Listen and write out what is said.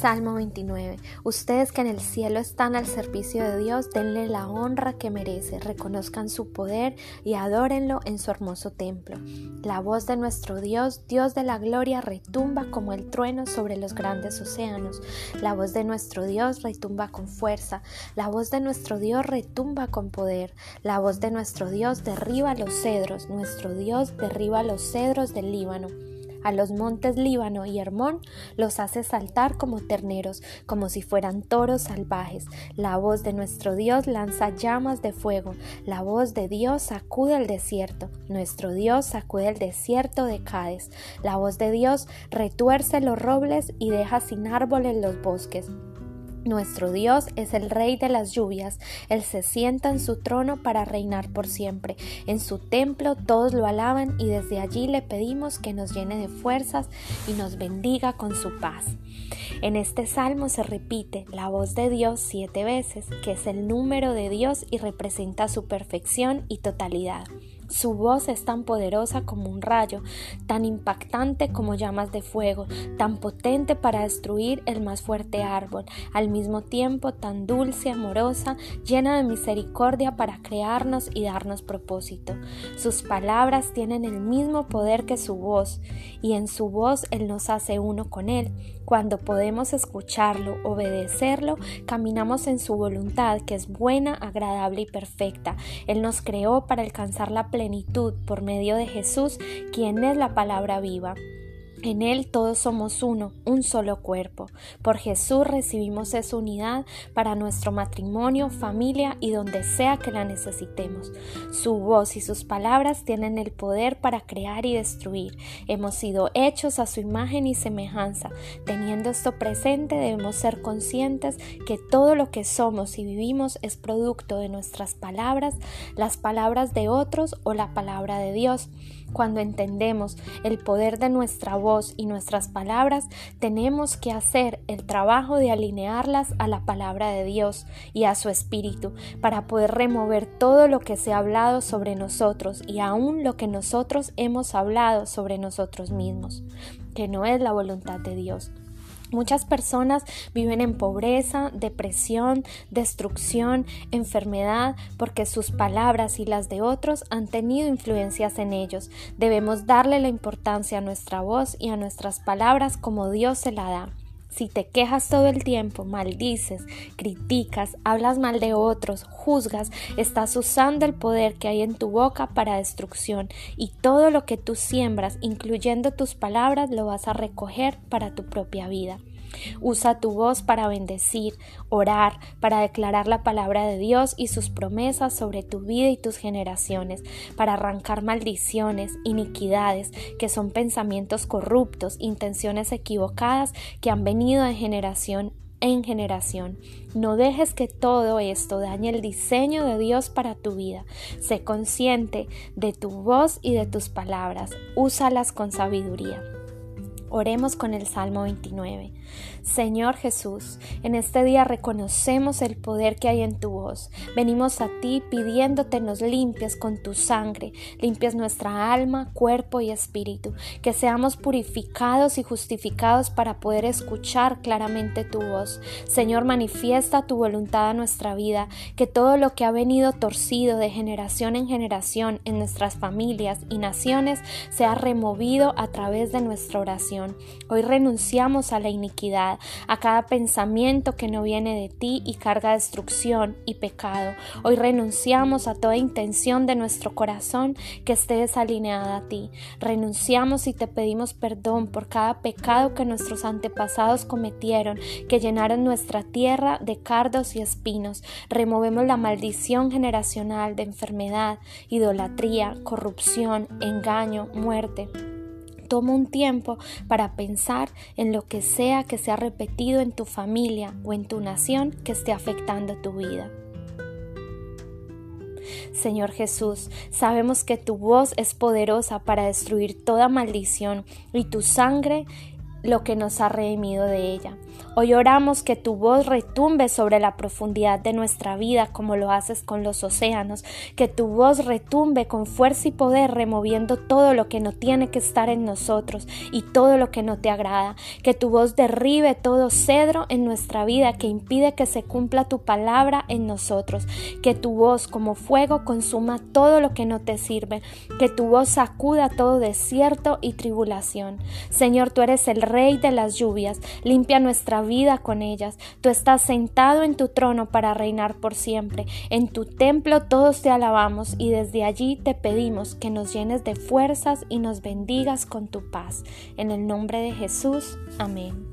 Salmo 29. Ustedes que en el cielo están al servicio de Dios, denle la honra que merece, reconozcan su poder y adórenlo en su hermoso templo. La voz de nuestro Dios, Dios de la gloria, retumba como el trueno sobre los grandes océanos. La voz de nuestro Dios retumba con fuerza. La voz de nuestro Dios retumba con poder. La voz de nuestro Dios derriba los cedros. Nuestro Dios derriba los cedros del Líbano. A los montes Líbano y Hermón los hace saltar como terneros, como si fueran toros salvajes. La voz de nuestro Dios lanza llamas de fuego. La voz de Dios sacude el desierto. Nuestro Dios sacude el desierto de Cádiz. La voz de Dios retuerce los robles y deja sin árboles los bosques. Nuestro Dios es el Rey de las lluvias, Él se sienta en su trono para reinar por siempre. En su templo todos lo alaban y desde allí le pedimos que nos llene de fuerzas y nos bendiga con su paz. En este salmo se repite la voz de Dios siete veces, que es el número de Dios y representa su perfección y totalidad. Su voz es tan poderosa como un rayo, tan impactante como llamas de fuego, tan potente para destruir el más fuerte árbol, al mismo tiempo tan dulce, amorosa, llena de misericordia para crearnos y darnos propósito. Sus palabras tienen el mismo poder que su voz, y en su voz Él nos hace uno con Él. Cuando podemos escucharlo, obedecerlo, caminamos en su voluntad, que es buena, agradable y perfecta. Él nos creó para alcanzar la plenitud por medio de Jesús, quien es la palabra viva. En Él todos somos uno, un solo cuerpo. Por Jesús recibimos esa unidad para nuestro matrimonio, familia y donde sea que la necesitemos. Su voz y sus palabras tienen el poder para crear y destruir. Hemos sido hechos a su imagen y semejanza. Teniendo esto presente debemos ser conscientes que todo lo que somos y vivimos es producto de nuestras palabras, las palabras de otros o la palabra de Dios. Cuando entendemos el poder de nuestra voz y nuestras palabras, tenemos que hacer el trabajo de alinearlas a la palabra de Dios y a su espíritu para poder remover todo lo que se ha hablado sobre nosotros y aún lo que nosotros hemos hablado sobre nosotros mismos, que no es la voluntad de Dios. Muchas personas viven en pobreza, depresión, destrucción, enfermedad, porque sus palabras y las de otros han tenido influencias en ellos. Debemos darle la importancia a nuestra voz y a nuestras palabras como Dios se la da. Si te quejas todo el tiempo, maldices, criticas, hablas mal de otros, juzgas, estás usando el poder que hay en tu boca para destrucción y todo lo que tú siembras, incluyendo tus palabras, lo vas a recoger para tu propia vida. Usa tu voz para bendecir, orar, para declarar la palabra de Dios y sus promesas sobre tu vida y tus generaciones, para arrancar maldiciones, iniquidades, que son pensamientos corruptos, intenciones equivocadas que han venido de generación en generación. No dejes que todo esto dañe el diseño de Dios para tu vida. Sé consciente de tu voz y de tus palabras. Úsalas con sabiduría. Oremos con el Salmo 29. Señor Jesús, en este día reconocemos el poder que hay en tu voz. Venimos a ti pidiéndote nos limpies con tu sangre, limpies nuestra alma, cuerpo y espíritu, que seamos purificados y justificados para poder escuchar claramente tu voz. Señor, manifiesta tu voluntad a nuestra vida, que todo lo que ha venido torcido de generación en generación en nuestras familias y naciones sea removido a través de nuestra oración. Hoy renunciamos a la iniquidad a cada pensamiento que no viene de ti y carga destrucción y pecado. Hoy renunciamos a toda intención de nuestro corazón que esté desalineada a ti. Renunciamos y te pedimos perdón por cada pecado que nuestros antepasados cometieron, que llenaron nuestra tierra de cardos y espinos. Removemos la maldición generacional de enfermedad, idolatría, corrupción, engaño, muerte. Toma un tiempo para pensar en lo que sea que se ha repetido en tu familia o en tu nación que esté afectando tu vida. Señor Jesús, sabemos que tu voz es poderosa para destruir toda maldición y tu sangre lo que nos ha redimido de ella. Hoy oramos que tu voz retumbe sobre la profundidad de nuestra vida como lo haces con los océanos, que tu voz retumbe con fuerza y poder removiendo todo lo que no tiene que estar en nosotros y todo lo que no te agrada, que tu voz derribe todo cedro en nuestra vida que impide que se cumpla tu palabra en nosotros, que tu voz como fuego consuma todo lo que no te sirve, que tu voz sacuda todo desierto y tribulación. Señor, tú eres el rey de las lluvias, limpia nuestra vida con ellas. Tú estás sentado en tu trono para reinar por siempre. En tu templo todos te alabamos y desde allí te pedimos que nos llenes de fuerzas y nos bendigas con tu paz. En el nombre de Jesús. Amén.